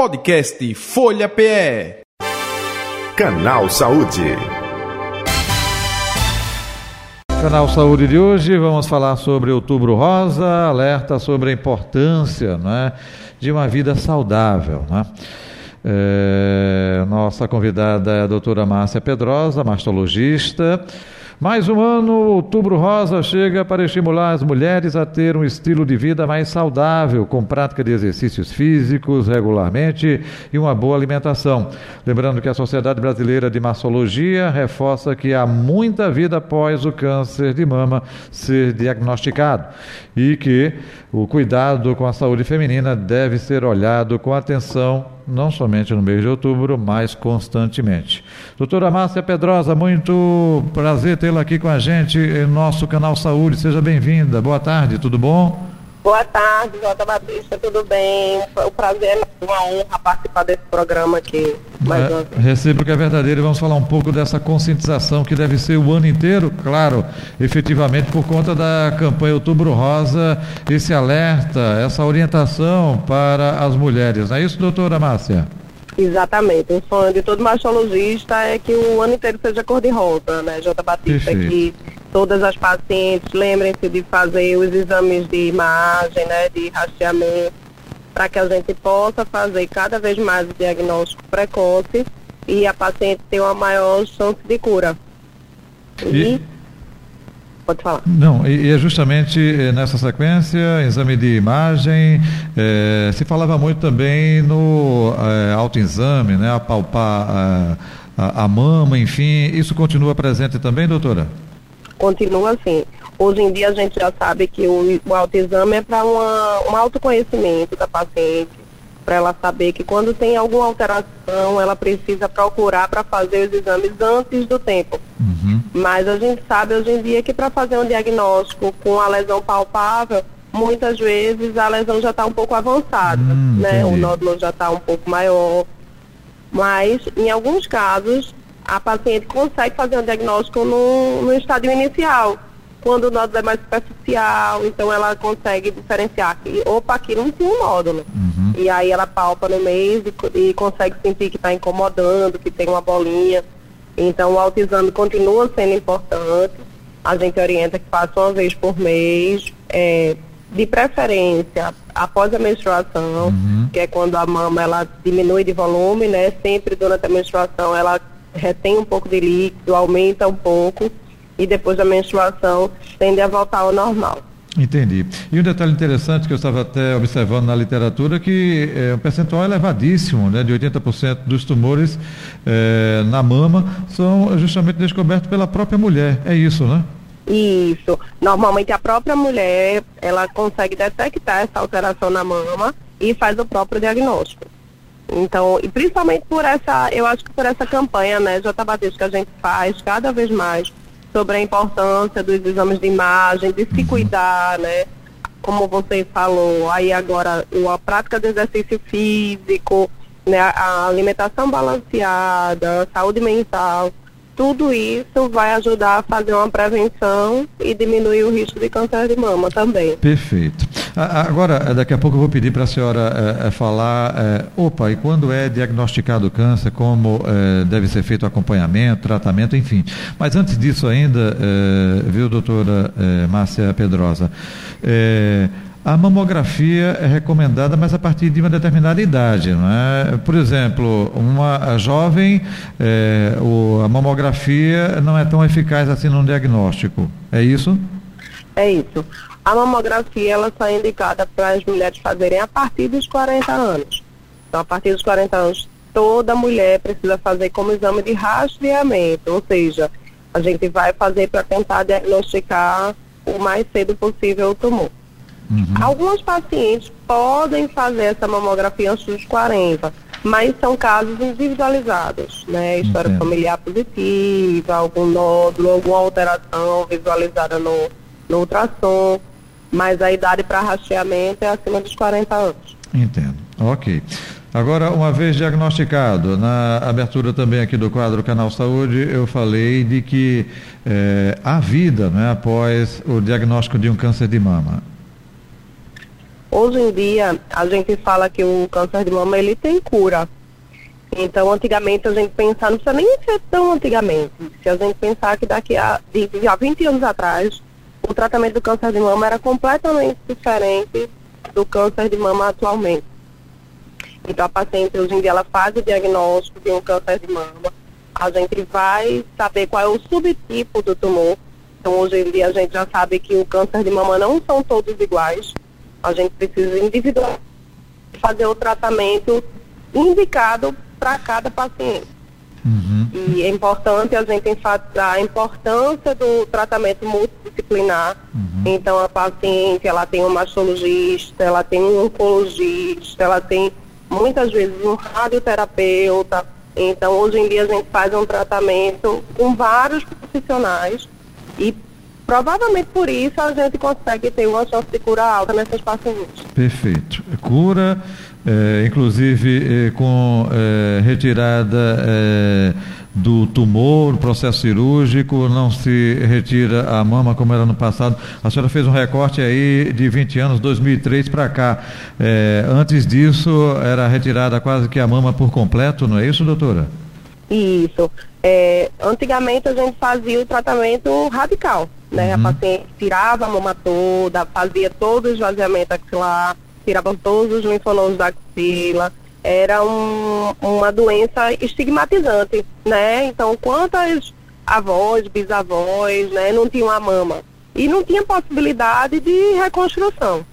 Podcast Folha PE. Canal Saúde. Canal Saúde de hoje, vamos falar sobre Outubro Rosa, alerta sobre a importância né, de uma vida saudável. Né? É, nossa convidada é a doutora Márcia Pedrosa, mastologista. Mais um ano, Outubro Rosa chega para estimular as mulheres a ter um estilo de vida mais saudável, com prática de exercícios físicos regularmente e uma boa alimentação. Lembrando que a Sociedade Brasileira de Mastologia reforça que há muita vida após o câncer de mama ser diagnosticado e que o cuidado com a saúde feminina deve ser olhado com atenção não somente no mês de outubro, mas constantemente. Doutora Márcia Pedrosa, muito prazer tê-la aqui com a gente em nosso canal Saúde. Seja bem-vinda. Boa tarde, tudo bom? Boa tarde, Jota Batista, tudo bem? O prazer é uma honra participar desse programa aqui. Mais é, recebo que é verdadeiro e vamos falar um pouco dessa conscientização que deve ser o ano inteiro, claro, efetivamente por conta da campanha Outubro Rosa, esse alerta, essa orientação para as mulheres. Não é isso, doutora Márcia? Exatamente. O sonho de todo mastologista é que o ano inteiro seja cor-de-rosa, né, Jota Batista? Perfeito. Que todas as pacientes lembrem-se de fazer os exames de imagem, né, de rastreamento, para que a gente possa fazer cada vez mais o diagnóstico precoce e a paciente ter uma maior chance de cura. E, e Pode falar. Não, e, é justamente eh, nessa sequência, exame de imagem, é, se falava muito também no é, autoexame, né, apalpar a, a, a mama, enfim, isso continua presente também, doutora? Continua sim. Hoje em dia a gente já sabe que o, o autoexame é para um autoconhecimento da paciente, para ela saber que quando tem alguma alteração, ela precisa procurar para fazer os exames antes do tempo. Uhum. Mas a gente sabe hoje em dia que para fazer um diagnóstico com a lesão palpável, muitas vezes a lesão já está um pouco avançada, hum, né? O nódulo já está um pouco maior. Mas, em alguns casos, a paciente consegue fazer um diagnóstico no, no estádio inicial, quando o nódulo é mais superficial, então ela consegue diferenciar que, opa, aqui não tinha um nódulo. Uhum. E aí ela palpa no mês e, e consegue sentir que está incomodando, que tem uma bolinha. Então o autoexame continua sendo importante. A gente orienta que faça uma vez por mês, é, de preferência após a menstruação, uhum. que é quando a mama ela diminui de volume, né? Sempre durante a menstruação ela retém um pouco de líquido, aumenta um pouco e depois da menstruação tende a voltar ao normal. Entendi. E um detalhe interessante que eu estava até observando na literatura que é, um percentual elevadíssimo, né, de 80% dos tumores é, na mama são justamente descobertos pela própria mulher. É isso, né? Isso. Normalmente a própria mulher, ela consegue detectar essa alteração na mama e faz o próprio diagnóstico. Então, e principalmente por essa, eu acho que por essa campanha, né, J. Batista, que a gente faz cada vez mais sobre a importância dos exames de imagem, de se cuidar, né? Como você falou, aí agora a prática de exercício físico, né, a alimentação balanceada, a saúde mental, tudo isso vai ajudar a fazer uma prevenção e diminuir o risco de câncer de mama também. Perfeito. Agora, daqui a pouco eu vou pedir para a senhora é, falar, é, opa, e quando é diagnosticado o câncer, como é, deve ser feito o acompanhamento, tratamento, enfim. Mas antes disso ainda, viu, doutora Márcia Pedrosa, a mamografia é recomendada, mas a partir de uma determinada idade. Não é? Por exemplo, uma jovem, é, o, a mamografia não é tão eficaz assim no diagnóstico. É isso? É isso. A mamografia ela só é indicada para as mulheres fazerem a partir dos 40 anos. Então, a partir dos 40 anos, toda mulher precisa fazer como exame de rastreamento, ou seja, a gente vai fazer para tentar diagnosticar o mais cedo possível o tumor. Uhum. Alguns pacientes podem fazer essa mamografia antes dos 40, mas são casos individualizados, né? História Entendo. familiar positiva, algum nódulo, alguma alteração visualizada no, no ultrassom, mas a idade para rastreamento é acima dos 40 anos. Entendo. Ok. Agora, uma vez diagnosticado, na abertura também aqui do quadro Canal Saúde, eu falei de que é, há vida né, após o diagnóstico de um câncer de mama. Hoje em dia, a gente fala que o câncer de mama ele tem cura. Então, antigamente a gente pensar, não precisa nem ser tão antigamente. Se a gente pensar que daqui a, de, de, há 20 anos atrás, o tratamento do câncer de mama era completamente diferente do câncer de mama atualmente. Então, a paciente hoje em dia ela faz o diagnóstico de um câncer de mama. A gente vai saber qual é o subtipo do tumor. Então, hoje em dia a gente já sabe que o câncer de mama não são todos iguais. A gente precisa individualmente fazer o tratamento indicado para cada paciente. Uhum. E é importante a gente enfatizar a importância do tratamento multidisciplinar. Uhum. Então, a paciente, ela tem um mastologista, ela tem um oncologista, ela tem muitas vezes um radioterapeuta. Então, hoje em dia, a gente faz um tratamento com vários profissionais e provavelmente por isso a gente consegue ter uma chance de cura alta nessas pacientes. Perfeito. Cura é, inclusive é, com é, retirada é, do tumor, processo cirúrgico, não se retira a mama como era no passado. A senhora fez um recorte aí de 20 anos, 2003 para cá. É, antes disso, era retirada quase que a mama por completo, não é isso, doutora? Isso. É, antigamente a gente fazia o tratamento radical, né? Uhum. A paciente tirava a mama toda, fazia todo o esvaziamento axilar tiravam todos os linfonodos da axila. Era um, uma doença estigmatizante, né? Então, quantas avós, bisavós, né, não tinham a mama? E não tinha possibilidade de reconstrução.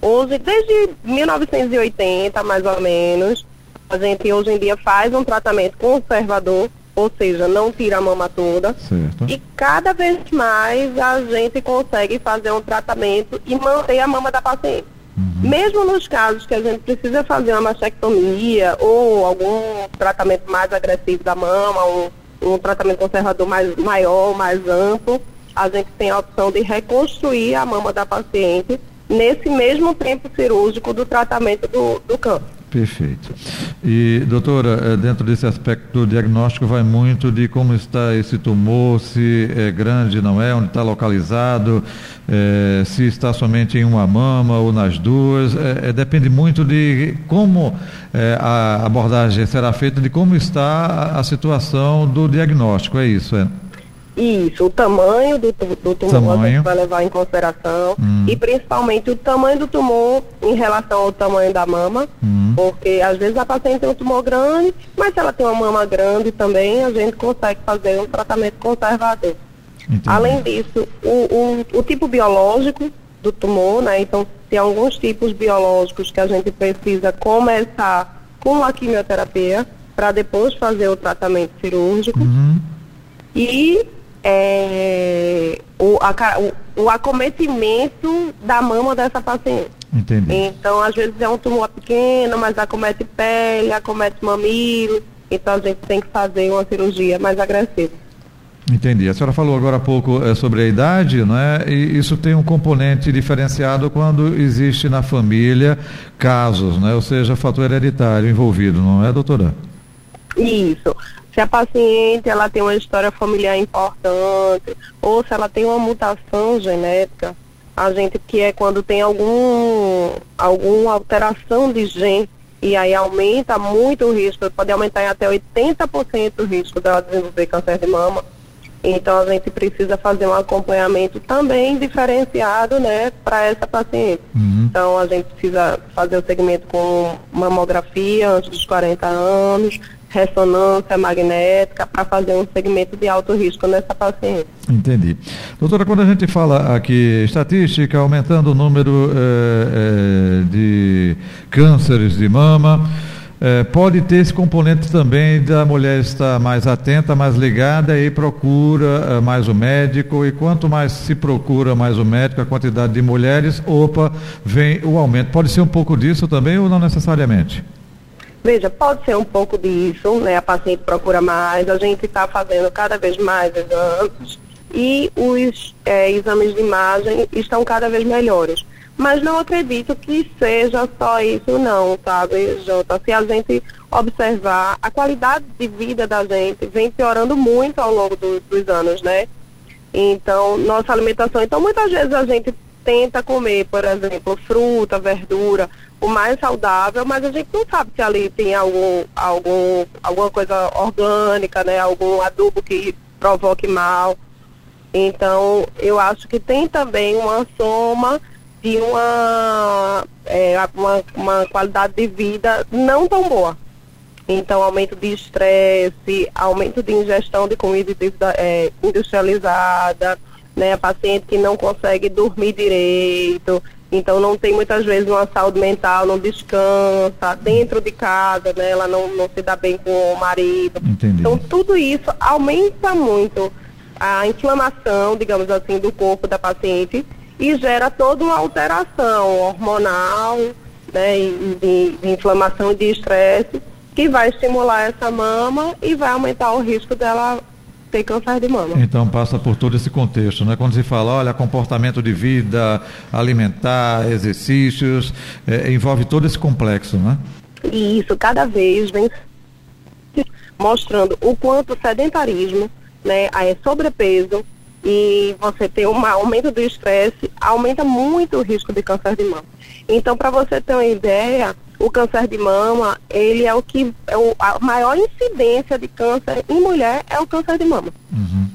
Hoje, desde 1980, mais ou menos, a gente hoje em dia faz um tratamento conservador, ou seja, não tira a mama toda. Certo. E cada vez mais a gente consegue fazer um tratamento e manter a mama da paciente. Uhum. Mesmo nos casos que a gente precisa fazer uma mastectomia ou algum tratamento mais agressivo da mama, um, um tratamento conservador mais, maior, mais amplo, a gente tem a opção de reconstruir a mama da paciente nesse mesmo tempo cirúrgico do tratamento do, do câncer. Perfeito. E, doutora, eh, dentro desse aspecto do diagnóstico, vai muito de como está esse tumor, se é grande, não é, onde está localizado, é, se está somente em uma mama ou nas duas. É, é, depende muito de como a abordagem será feita, de como está a, a situação do diagnóstico, é isso, é? Isso, o tamanho do, do tumor tamanho. a gente vai levar em consideração hum. e principalmente o tamanho do tumor em relação ao tamanho da mama, hum. Porque às vezes a paciente tem um tumor grande, mas se ela tem uma mama grande também, a gente consegue fazer um tratamento conservador. Entendi. Além disso, o, o, o tipo biológico do tumor, né? Então, tem alguns tipos biológicos que a gente precisa começar com a quimioterapia para depois fazer o tratamento cirúrgico. Uhum. E é, o, a, o, o, acometimento da mama dessa paciente. Entendi. Então, às vezes é um tumor pequeno, mas acomete pele, acomete mamilo. Então, a gente tem que fazer uma cirurgia mais agressiva. Entendi. A senhora falou agora há pouco é, sobre a idade, não é? E isso tem um componente diferenciado quando existe na família casos, né? Ou seja, fator hereditário envolvido, não é, doutora? Isso se a paciente ela tem uma história familiar importante ou se ela tem uma mutação genética, a gente que é quando tem algum alguma alteração de gene e aí aumenta muito o risco, pode aumentar em até 80% o risco dela desenvolver câncer de mama. Então a gente precisa fazer um acompanhamento também diferenciado, né, para essa paciente. Uhum. Então a gente precisa fazer o segmento com mamografia antes dos 40 anos, ressonância magnética para fazer um segmento de alto risco nessa paciente. Entendi. Doutora, quando a gente fala aqui estatística, aumentando o número eh, eh, de cânceres de mama, eh, pode ter esse componente também da mulher estar mais atenta, mais ligada e procura mais o médico. E quanto mais se procura mais o médico, a quantidade de mulheres, opa, vem o aumento. Pode ser um pouco disso também ou não necessariamente? Veja, pode ser um pouco disso, né? A paciente procura mais, a gente está fazendo cada vez mais exames e os é, exames de imagem estão cada vez melhores. Mas não acredito que seja só isso não, sabe, Jota? Se a gente observar, a qualidade de vida da gente vem piorando muito ao longo do, dos anos, né? Então, nossa alimentação. Então, muitas vezes a gente tenta comer, por exemplo, fruta, verdura, o mais saudável, mas a gente não sabe se ali tem algum, algum, alguma coisa orgânica, né? Algum adubo que provoque mal. Então, eu acho que tem também uma soma de uma, é, uma, uma qualidade de vida não tão boa. Então, aumento de estresse, aumento de ingestão de comida é, industrializada, né? Paciente que não consegue dormir direito, então não tem muitas vezes uma saúde mental, não descansa, dentro de casa, né? Ela não, não se dá bem com o marido. Entendi. Então tudo isso aumenta muito a inflamação, digamos assim, do corpo da paciente e gera toda uma alteração hormonal, né? De, de inflamação e de estresse que vai estimular essa mama e vai aumentar o risco dela ter câncer de mama. Então passa por todo esse contexto, né? Quando se fala, olha, comportamento de vida, alimentar, exercícios, é, envolve todo esse complexo, né? Isso, cada vez vem mostrando o quanto o sedentarismo, né, é sobrepeso e você ter um aumento do estresse, aumenta muito o risco de câncer de mama. Então, para você ter uma ideia, o câncer de mama, ele é o que é o, a maior incidência de câncer em mulher é o câncer de mama. Uhum.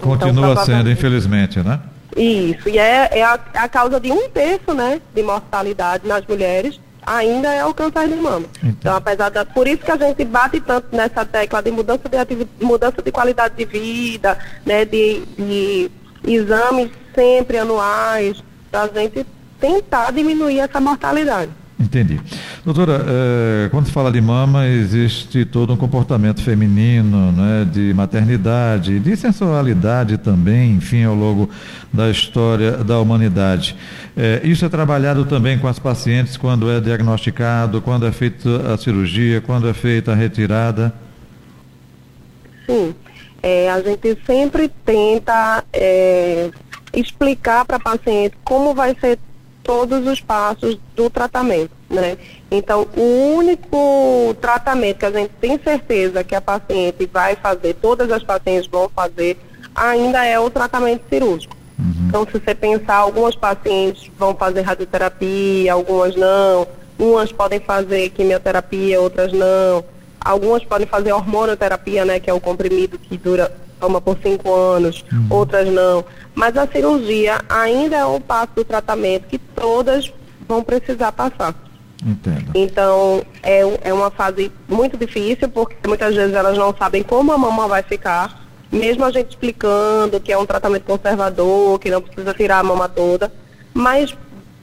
Continua então, sendo, infelizmente, né? Isso, e é, é a, é a, causa de um terço, né, de mortalidade nas mulheres, ainda é o câncer de mama. Então, então apesar da, por isso que a gente bate tanto nessa tecla de mudança de atividade, mudança de qualidade de vida, né, de, de exames sempre anuais, para a gente tentar diminuir essa mortalidade. Entendi. Doutora, é, quando se fala de mama, existe todo um comportamento feminino, né, de maternidade, de sensualidade também, enfim, ao longo da história da humanidade. É, isso é trabalhado também com as pacientes quando é diagnosticado, quando é feita a cirurgia, quando é feita a retirada? Sim. É, a gente sempre tenta explicar para a paciente como vai ser todos os passos do tratamento, né? Então, o único tratamento que a gente tem certeza que a paciente vai fazer, todas as pacientes vão fazer, ainda é o tratamento cirúrgico. Uhum. Então, se você pensar, algumas pacientes vão fazer radioterapia, algumas não, umas podem fazer quimioterapia, outras não, algumas podem fazer hormonoterapia, né, que é o comprimido que dura toma por cinco anos, uhum. outras não. Mas a cirurgia ainda é um passo do tratamento que todas vão precisar passar. Entendo. Então, é, é uma fase muito difícil, porque muitas vezes elas não sabem como a mama vai ficar, mesmo a gente explicando que é um tratamento conservador, que não precisa tirar a mama toda, mas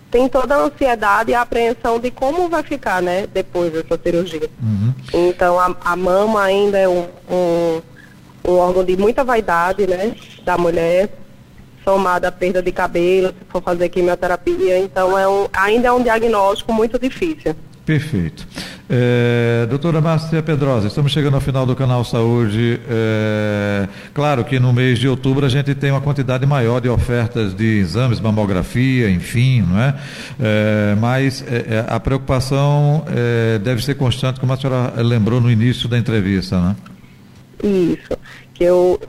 tem toda a ansiedade e a apreensão de como vai ficar, né, depois dessa cirurgia. Uhum. Então, a, a, mama ainda é um, um, um órgão de muita vaidade, né, da mulher, somada à perda de cabelo, se for fazer quimioterapia, então é um, ainda é um diagnóstico muito difícil. Perfeito. É, doutora Márcia Pedrosa, estamos chegando ao final do canal Saúde. É, claro que no mês de outubro a gente tem uma quantidade maior de ofertas de exames, mamografia, enfim, não é? é mas a preocupação deve ser constante, como a senhora lembrou no início da entrevista, né? Isso. Que eu,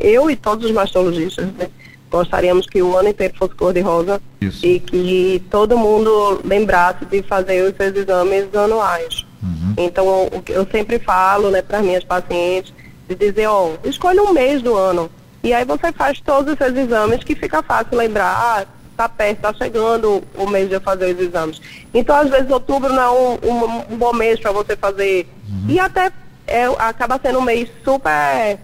eu e todos os mastologistas, né, gostaríamos que o ano inteiro fosse cor-de-rosa e que todo mundo lembrasse de fazer os seus exames anuais. Uhum. Então, o que eu sempre falo né, para minhas pacientes, de dizer, ó, oh, escolha um mês do ano. E aí você faz todos os seus exames, que fica fácil lembrar, ah, tá perto, está chegando o mês de eu fazer os exames. Então, às vezes, outubro não é um, um, um bom mês para você fazer. Uhum. E até é, acaba sendo um mês super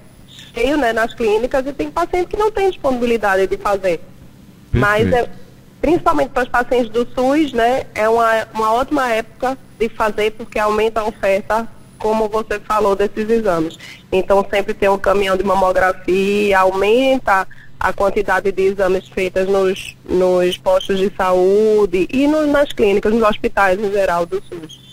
cheio né, nas clínicas e tem pacientes que não têm disponibilidade de fazer. Perfeito. Mas, é, principalmente para os pacientes do SUS, né, é uma, uma ótima época de fazer porque aumenta a oferta, como você falou, desses exames. Então, sempre tem um caminhão de mamografia, aumenta a quantidade de exames feitos nos, nos postos de saúde e no, nas clínicas, nos hospitais em geral do SUS.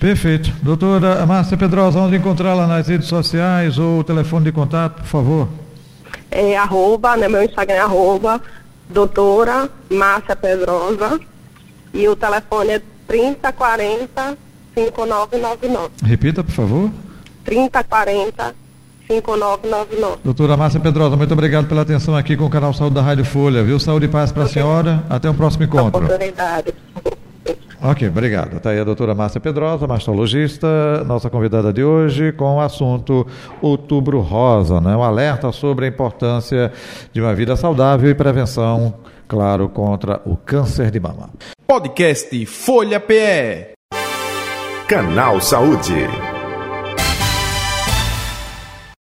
Perfeito. Doutora Márcia Pedrosa, onde encontrá-la nas redes sociais ou o telefone de contato, por favor? É arroba, né, meu Instagram é arroba, doutora Márcia Pedrosa e o telefone é 3040 5999. Repita, por favor. 3040 5999. Doutora Márcia Pedrosa, muito obrigado pela atenção aqui com o canal Saúde da Rádio Folha, viu? Saúde e paz para a senhora. Até o próximo encontro. Oportunidade. Ok, obrigado. Está aí a doutora Márcia Pedrosa, mastologista, nossa convidada de hoje, com o assunto Outubro Rosa, né? um alerta sobre a importância de uma vida saudável e prevenção, claro, contra o câncer de mama. Podcast Folha PE. Canal Saúde.